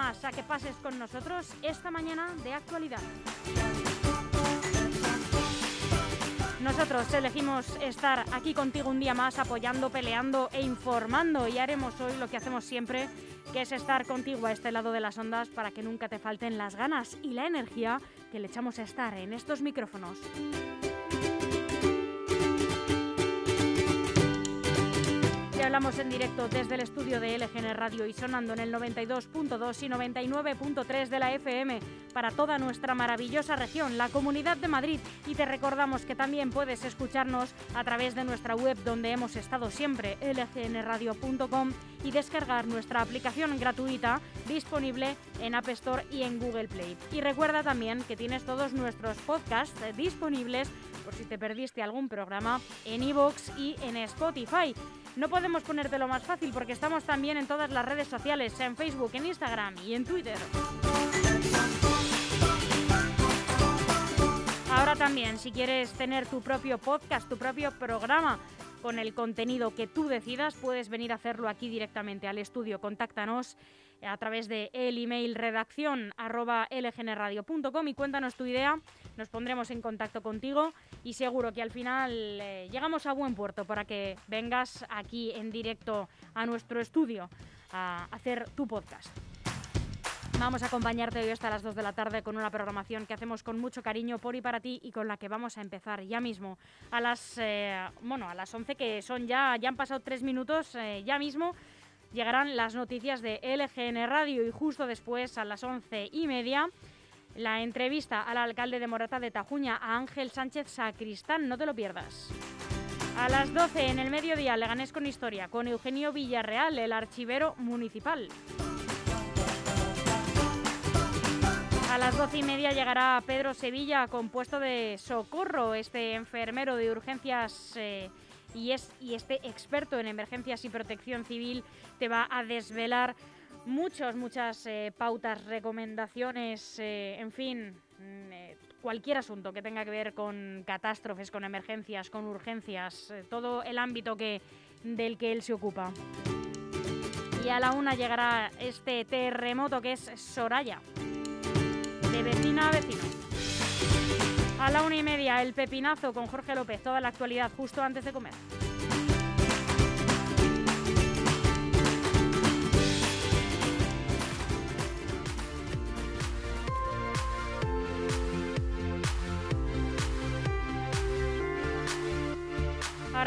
además a que pases con nosotros esta mañana de actualidad. Nosotros elegimos estar aquí contigo un día más apoyando, peleando e informando y haremos hoy lo que hacemos siempre, que es estar contigo a este lado de las ondas para que nunca te falten las ganas y la energía que le echamos a estar en estos micrófonos. Hablamos en directo desde el estudio de LGN Radio y sonando en el 92.2 y 99.3 de la FM para toda nuestra maravillosa región, la Comunidad de Madrid. Y te recordamos que también puedes escucharnos a través de nuestra web donde hemos estado siempre, lgnradio.com, y descargar nuestra aplicación gratuita disponible en App Store y en Google Play. Y recuerda también que tienes todos nuestros podcasts disponibles por si te perdiste algún programa en iVoox y en Spotify. No podemos ponértelo más fácil porque estamos también en todas las redes sociales, en Facebook, en Instagram y en Twitter. Ahora también, si quieres tener tu propio podcast, tu propio programa con el contenido que tú decidas, puedes venir a hacerlo aquí directamente al estudio. Contáctanos a través de el email redacción arroba lgnradio.com y cuéntanos tu idea. Nos pondremos en contacto contigo y seguro que al final eh, llegamos a buen puerto para que vengas aquí en directo a nuestro estudio a hacer tu podcast. Vamos a acompañarte hoy hasta las 2 de la tarde con una programación que hacemos con mucho cariño por y para ti y con la que vamos a empezar ya mismo a las eh, bueno a las 11 que son ya ya han pasado tres minutos eh, ya mismo llegarán las noticias de LGN Radio y justo después a las once y media la entrevista al alcalde de Morata de Tajuña, a Ángel Sánchez Sacristán, no te lo pierdas. A las 12 en el mediodía, Leganés con Historia, con Eugenio Villarreal, el archivero municipal. A las doce y media llegará Pedro Sevilla, compuesto de socorro, este enfermero de urgencias eh, y, es, y este experto en emergencias y protección civil te va a desvelar muchas, muchas eh, pautas, recomendaciones, eh, en fin, mm, eh, cualquier asunto que tenga que ver con catástrofes, con emergencias, con urgencias, todo el ámbito que, del que él se ocupa. Y a la una llegará este terremoto que es Soraya, de vecina a vecino. A la una y media, el pepinazo con Jorge López, toda la actualidad justo antes de comer.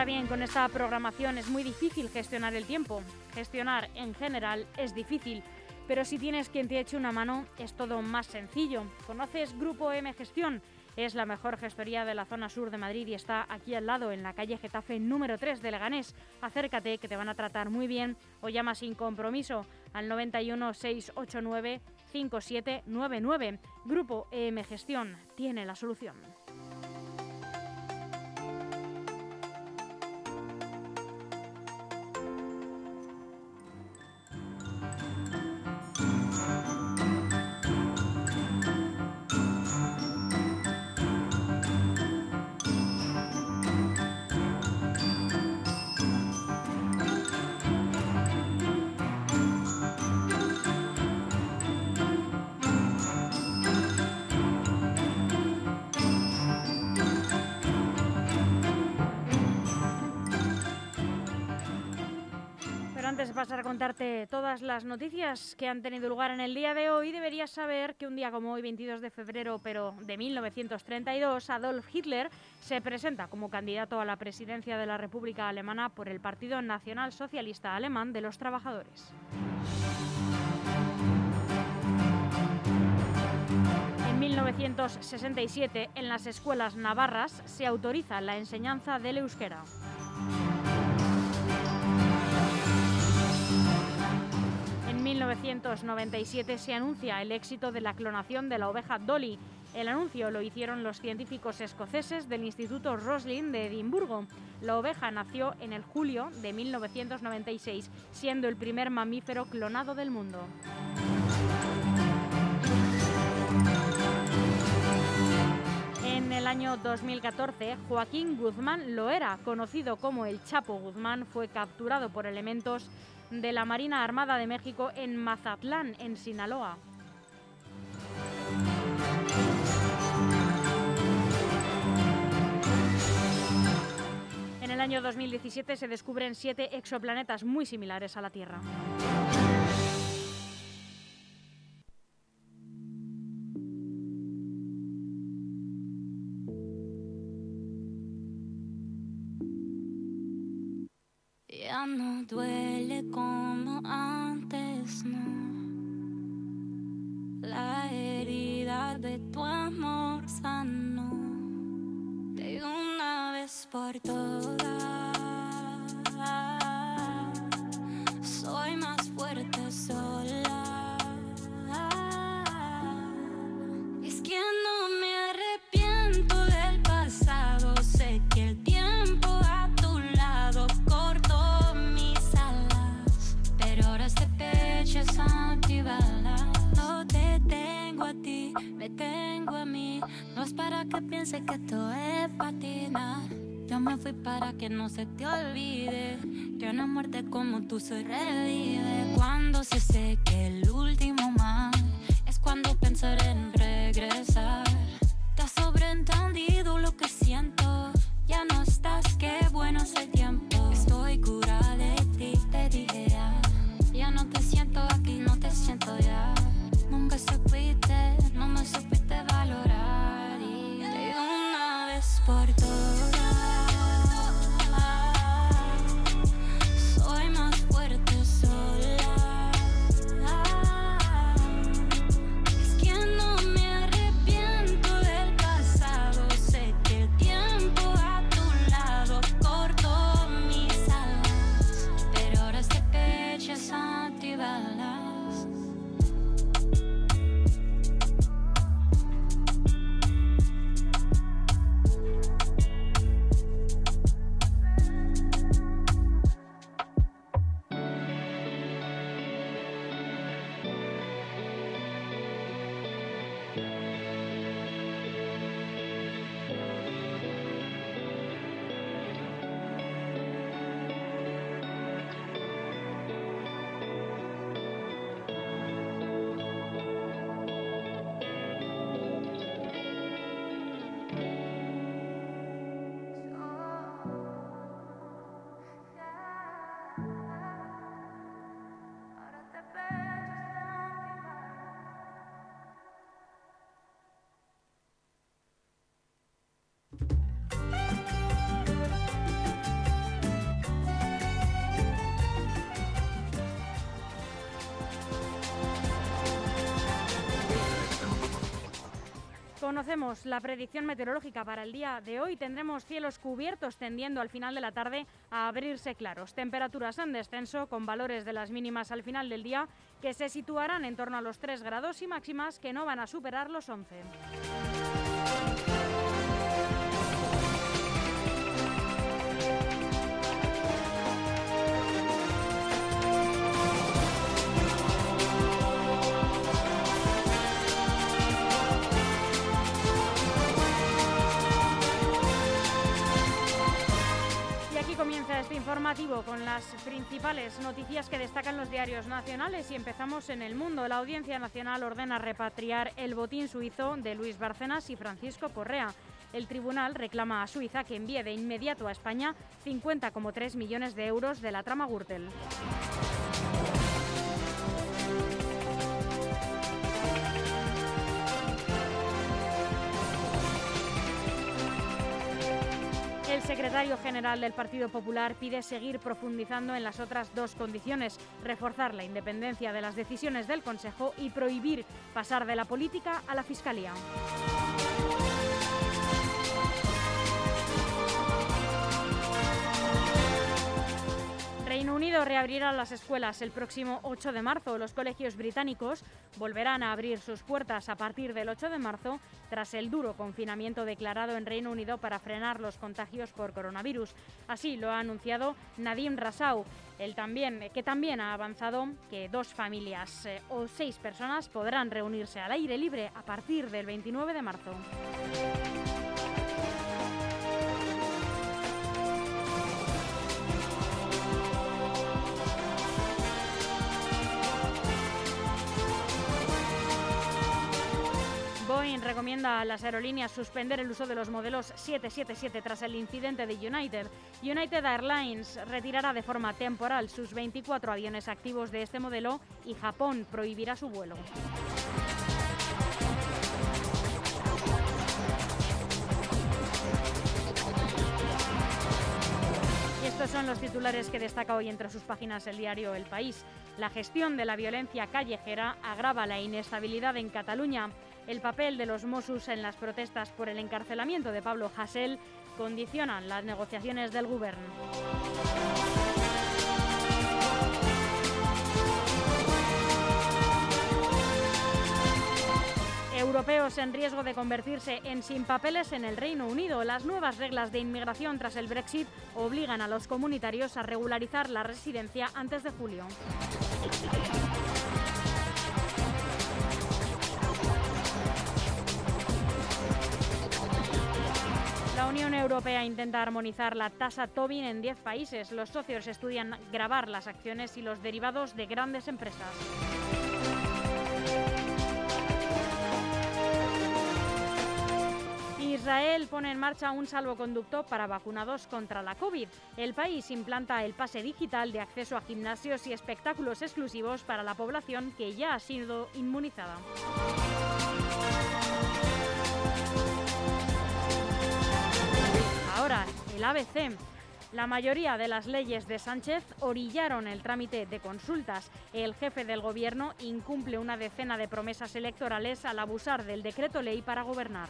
Ahora bien, con esta programación es muy difícil gestionar el tiempo. Gestionar en general es difícil, pero si tienes quien te eche una mano es todo más sencillo. ¿Conoces Grupo M Gestión? Es la mejor gestoría de la zona sur de Madrid y está aquí al lado, en la calle Getafe número 3 de Leganés. Acércate, que te van a tratar muy bien o llama sin compromiso al 91 689 5799. Grupo EM Gestión tiene la solución. Contarte todas las noticias que han tenido lugar en el día de hoy, deberías saber que un día como hoy, 22 de febrero, pero de 1932, Adolf Hitler se presenta como candidato a la presidencia de la República Alemana por el Partido Nacional Socialista Alemán de los Trabajadores. En 1967, en las escuelas navarras se autoriza la enseñanza del euskera. 1997 se anuncia el éxito de la clonación de la oveja Dolly. El anuncio lo hicieron los científicos escoceses del Instituto Roslin de Edimburgo. La oveja nació en el julio de 1996, siendo el primer mamífero clonado del mundo. En el año 2014, Joaquín Guzmán Loera, conocido como el Chapo Guzmán, fue capturado por elementos de la Marina Armada de México en Mazatlán, en Sinaloa. En el año 2017 se descubren siete exoplanetas muy similares a la Tierra. Duele como antes, no. La herida de tu amor sanó de una vez por todas. Pienses que esto es patina. Yo me fui para que no se te olvide que una muerte como tú se revive. Cuando se seque el último mar, es cuando pensaré en regresar. Conocemos la predicción meteorológica para el día de hoy. Tendremos cielos cubiertos tendiendo al final de la tarde a abrirse claros. Temperaturas en descenso con valores de las mínimas al final del día que se situarán en torno a los 3 grados y máximas que no van a superar los 11. Este informativo con las principales noticias que destacan los diarios nacionales y empezamos en el mundo. La Audiencia Nacional ordena repatriar el botín suizo de Luis Bárcenas y Francisco Correa. El tribunal reclama a Suiza que envíe de inmediato a España 50,3 millones de euros de la trama Gürtel. Secretario general del Partido Popular pide seguir profundizando en las otras dos condiciones, reforzar la independencia de las decisiones del Consejo y prohibir pasar de la política a la Fiscalía. Reino Unido reabrirá las escuelas el próximo 8 de marzo. Los colegios británicos volverán a abrir sus puertas a partir del 8 de marzo tras el duro confinamiento declarado en Reino Unido para frenar los contagios por coronavirus. Así lo ha anunciado Nadim Rassau, el también, que también ha avanzado que dos familias eh, o seis personas podrán reunirse al aire libre a partir del 29 de marzo. Recomienda a las aerolíneas suspender el uso de los modelos 777 tras el incidente de United. United Airlines retirará de forma temporal sus 24 aviones activos de este modelo y Japón prohibirá su vuelo. Estos son los titulares que destaca hoy entre sus páginas el diario El País. La gestión de la violencia callejera agrava la inestabilidad en Cataluña. El papel de los Mossos en las protestas por el encarcelamiento de Pablo Hasél condicionan las negociaciones del Gobierno. Europeos en riesgo de convertirse en sin papeles en el Reino Unido. Las nuevas reglas de inmigración tras el Brexit obligan a los comunitarios a regularizar la residencia antes de julio. Unión Europea intenta armonizar la tasa Tobin en 10 países. Los socios estudian grabar las acciones y los derivados de grandes empresas. Israel pone en marcha un salvoconducto para vacunados contra la COVID. El país implanta el pase digital de acceso a gimnasios y espectáculos exclusivos para la población que ya ha sido inmunizada. Ahora, el ABC. La mayoría de las leyes de Sánchez orillaron el trámite de consultas. El jefe del gobierno incumple una decena de promesas electorales al abusar del decreto ley para gobernar.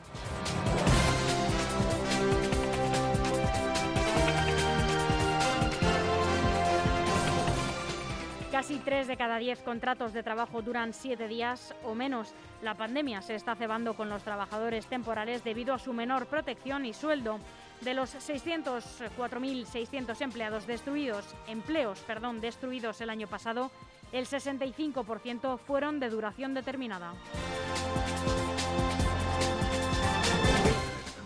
Casi tres de cada diez contratos de trabajo duran siete días o menos. La pandemia se está cebando con los trabajadores temporales debido a su menor protección y sueldo. De los 604.600 empleados destruidos, empleos perdón, destruidos el año pasado, el 65% fueron de duración determinada.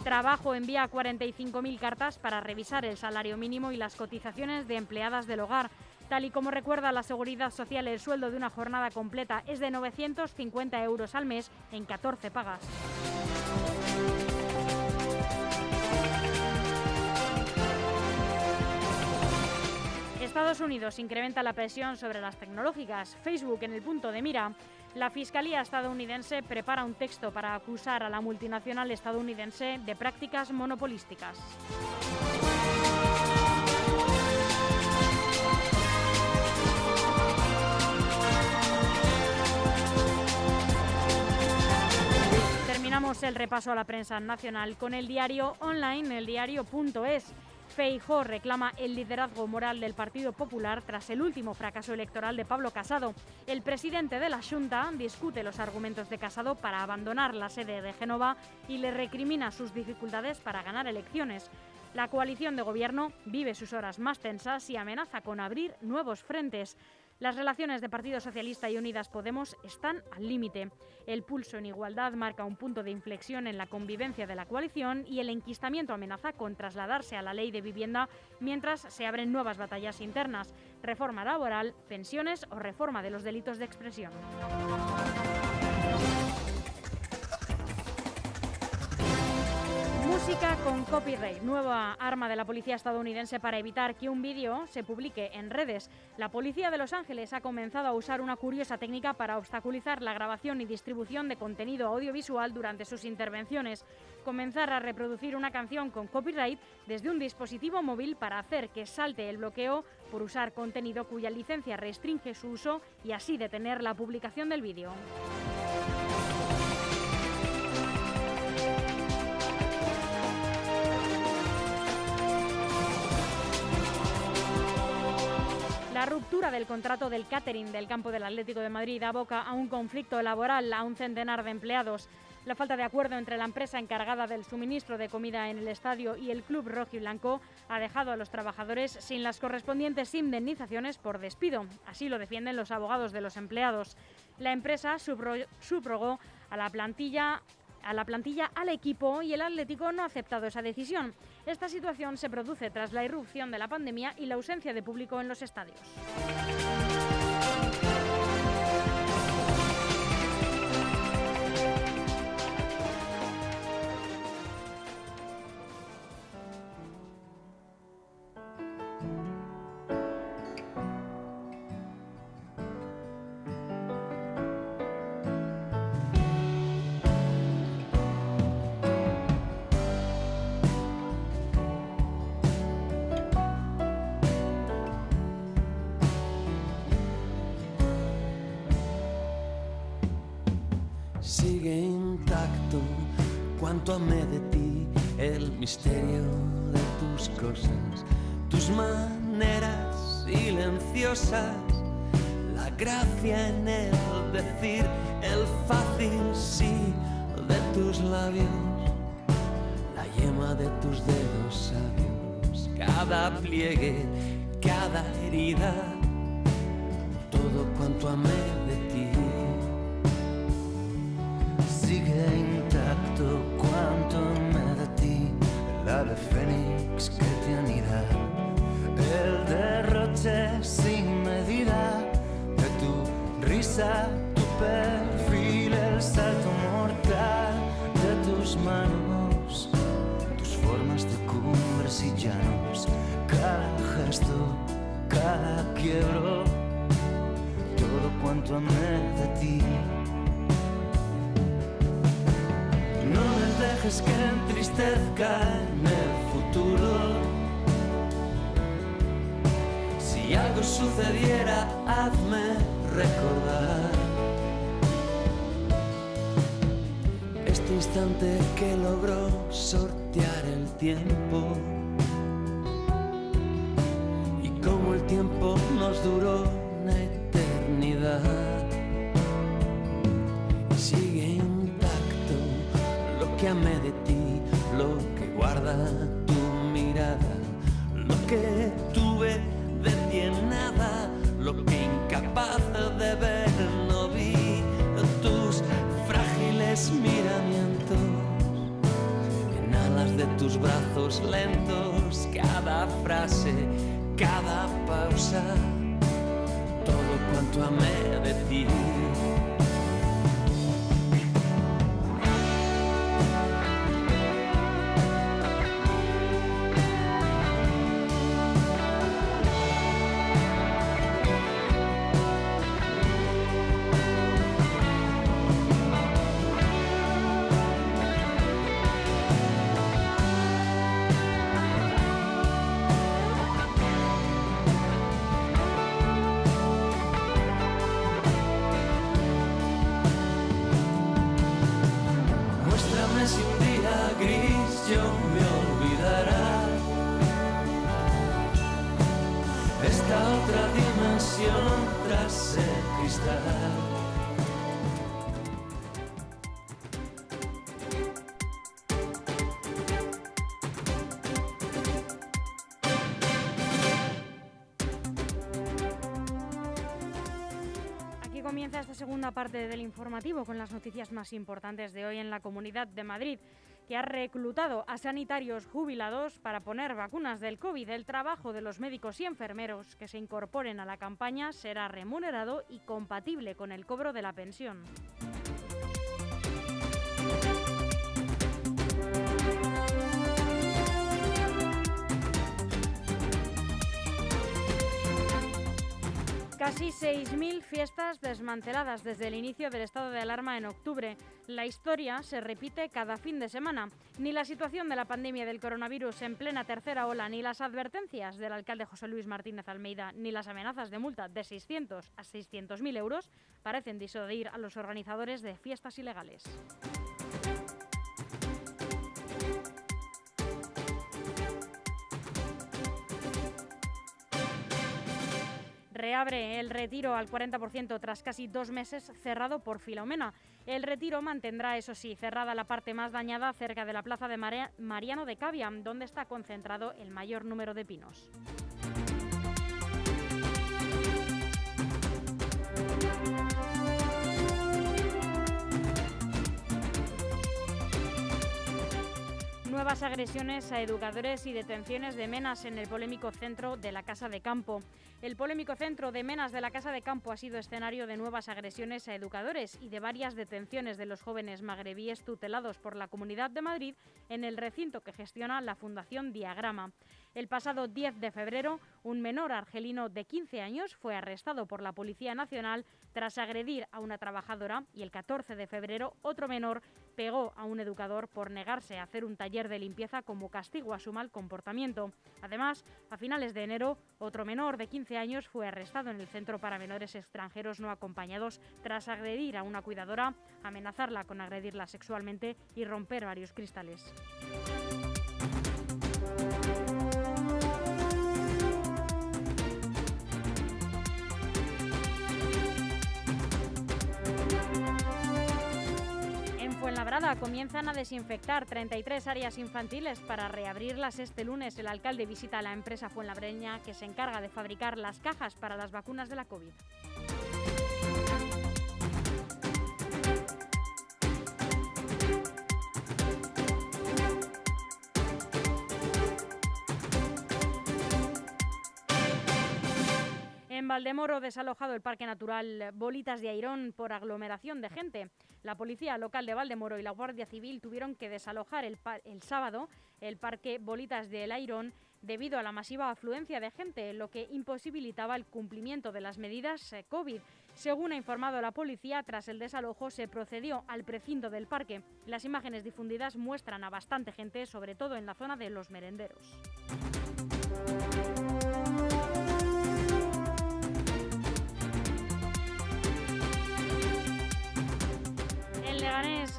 Trabajo envía 45.000 cartas para revisar el salario mínimo y las cotizaciones de empleadas del hogar. Tal y como recuerda la Seguridad Social, el sueldo de una jornada completa es de 950 euros al mes en 14 pagas. Estados Unidos incrementa la presión sobre las tecnológicas. Facebook en el punto de mira. La Fiscalía estadounidense prepara un texto para acusar a la multinacional estadounidense de prácticas monopolísticas. Terminamos el repaso a la prensa nacional con el diario online, el diario.es. Feijó reclama el liderazgo moral del Partido Popular tras el último fracaso electoral de Pablo Casado. El presidente de la Junta discute los argumentos de Casado para abandonar la sede de Génova y le recrimina sus dificultades para ganar elecciones. La coalición de gobierno vive sus horas más tensas y amenaza con abrir nuevos frentes. Las relaciones de Partido Socialista y Unidas Podemos están al límite. El pulso en igualdad marca un punto de inflexión en la convivencia de la coalición y el enquistamiento amenaza con trasladarse a la ley de vivienda mientras se abren nuevas batallas internas, reforma laboral, pensiones o reforma de los delitos de expresión. Música con copyright, nueva arma de la policía estadounidense para evitar que un vídeo se publique en redes. La policía de Los Ángeles ha comenzado a usar una curiosa técnica para obstaculizar la grabación y distribución de contenido audiovisual durante sus intervenciones. Comenzar a reproducir una canción con copyright desde un dispositivo móvil para hacer que salte el bloqueo por usar contenido cuya licencia restringe su uso y así detener la publicación del vídeo. Ruptura del contrato del catering del campo del Atlético de Madrid aboca a un conflicto laboral a un centenar de empleados. La falta de acuerdo entre la empresa encargada del suministro de comida en el estadio y el club rojiblanco ha dejado a los trabajadores sin las correspondientes indemnizaciones por despido. Así lo defienden los abogados de los empleados. La empresa subrogó a la plantilla a la plantilla al equipo y el Atlético no ha aceptado esa decisión. Esta situación se produce tras la irrupción de la pandemia y la ausencia de público en los estadios. La gracia en el decir, el fácil sí de tus labios, la yema de tus dedos sabios, cada pliegue, cada herida, todo cuanto amé tu perfil, el salto mortal de tus manos, tus formas de cumbres y llanos, cada gesto, cada quiebro, todo cuanto amé de ti. No me dejes que entristezca en el futuro. Si algo sucediera, hazme recordar este instante que logró sortear el tiempo. Y como el tiempo nos duró una eternidad. Sigue intacto lo que amé de ti, lo que guarda lentos, cada frase, cada pausa, todo cuanto amé de ti. Comienza esta segunda parte del informativo con las noticias más importantes de hoy en la Comunidad de Madrid, que ha reclutado a sanitarios jubilados para poner vacunas del COVID. El trabajo de los médicos y enfermeros que se incorporen a la campaña será remunerado y compatible con el cobro de la pensión. Casi 6.000 fiestas desmanteladas desde el inicio del estado de alarma en octubre. La historia se repite cada fin de semana. Ni la situación de la pandemia del coronavirus en plena tercera ola, ni las advertencias del alcalde José Luis Martínez Almeida, ni las amenazas de multa de 600 a 600.000 euros parecen disuadir a los organizadores de fiestas ilegales. Reabre el retiro al 40% tras casi dos meses cerrado por Filomena. El retiro mantendrá, eso sí, cerrada la parte más dañada cerca de la plaza de Mariano de Cavia, donde está concentrado el mayor número de pinos. Nuevas agresiones a educadores y detenciones de menas en el polémico centro de la Casa de Campo. El polémico centro de menas de la Casa de Campo ha sido escenario de nuevas agresiones a educadores y de varias detenciones de los jóvenes magrebíes tutelados por la Comunidad de Madrid en el recinto que gestiona la Fundación Diagrama. El pasado 10 de febrero, un menor argelino de 15 años fue arrestado por la Policía Nacional tras agredir a una trabajadora y el 14 de febrero otro menor pegó a un educador por negarse a hacer un taller de limpieza como castigo a su mal comportamiento. Además, a finales de enero, otro menor de 15 años fue arrestado en el Centro para Menores Extranjeros No Acompañados tras agredir a una cuidadora, amenazarla con agredirla sexualmente y romper varios cristales. Comienzan a desinfectar 33 áreas infantiles para reabrirlas este lunes. El alcalde visita a la empresa fuenlabreña que se encarga de fabricar las cajas para las vacunas de la COVID. En Valdemoro, desalojado el Parque Natural Bolitas de Airón por aglomeración de gente. La Policía Local de Valdemoro y la Guardia Civil tuvieron que desalojar el, sábado el Parque Bolitas del Airón debido a la masiva afluencia de gente, lo que imposibilitaba el cumplimiento de las medidas eh, COVID. Según ha informado la policía, tras el desalojo se procedió al precinto del parque. Las imágenes difundidas muestran a bastante gente, sobre todo en la zona de los merenderos.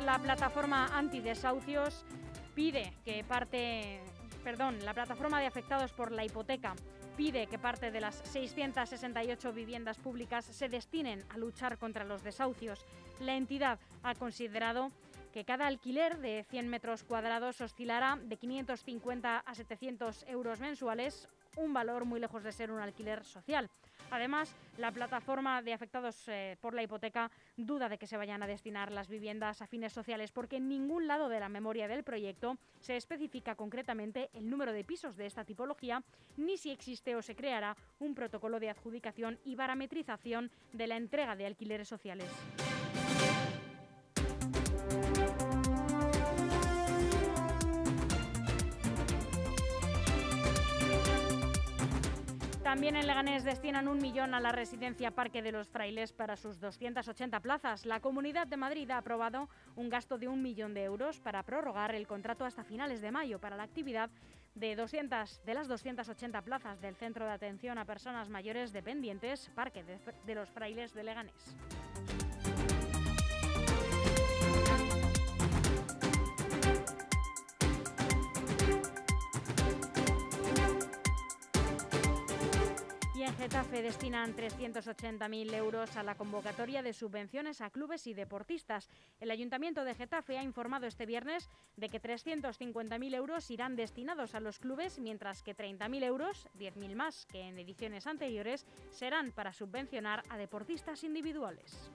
La plataforma antidesahucios pide que parte, perdón, la plataforma de afectados por la hipoteca pide que parte de las 668 viviendas públicas se destinen a luchar contra los desahucios. La entidad ha considerado que cada alquiler de 100 metros cuadrados oscilará de 550 a 700 euros mensuales, un valor muy lejos de ser un alquiler social. Además, la plataforma de afectados eh, por la hipoteca duda de que se vayan a destinar las viviendas a fines sociales porque en ningún lado de la memoria del proyecto se especifica concretamente el número de pisos de esta tipología ni si existe o se creará un protocolo de adjudicación y parametrización de la entrega de alquileres sociales. También en Leganés destinan un millón a la residencia Parque de los Frailes para sus 280 plazas. La Comunidad de Madrid ha aprobado un gasto de un millón de euros para prorrogar el contrato hasta finales de mayo para la actividad de, 200, de las 280 plazas del Centro de Atención a Personas Mayores Dependientes Parque de los Frailes de Leganés. En Getafe destinan 380.000 euros a la convocatoria de subvenciones a clubes y deportistas. El Ayuntamiento de Getafe ha informado este viernes de que 350.000 euros irán destinados a los clubes, mientras que 30.000 euros, 10.000 más que en ediciones anteriores, serán para subvencionar a deportistas individuales.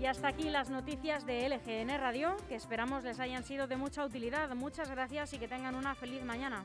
Y hasta aquí las noticias de LGN Radio, que esperamos les hayan sido de mucha utilidad. Muchas gracias y que tengan una feliz mañana.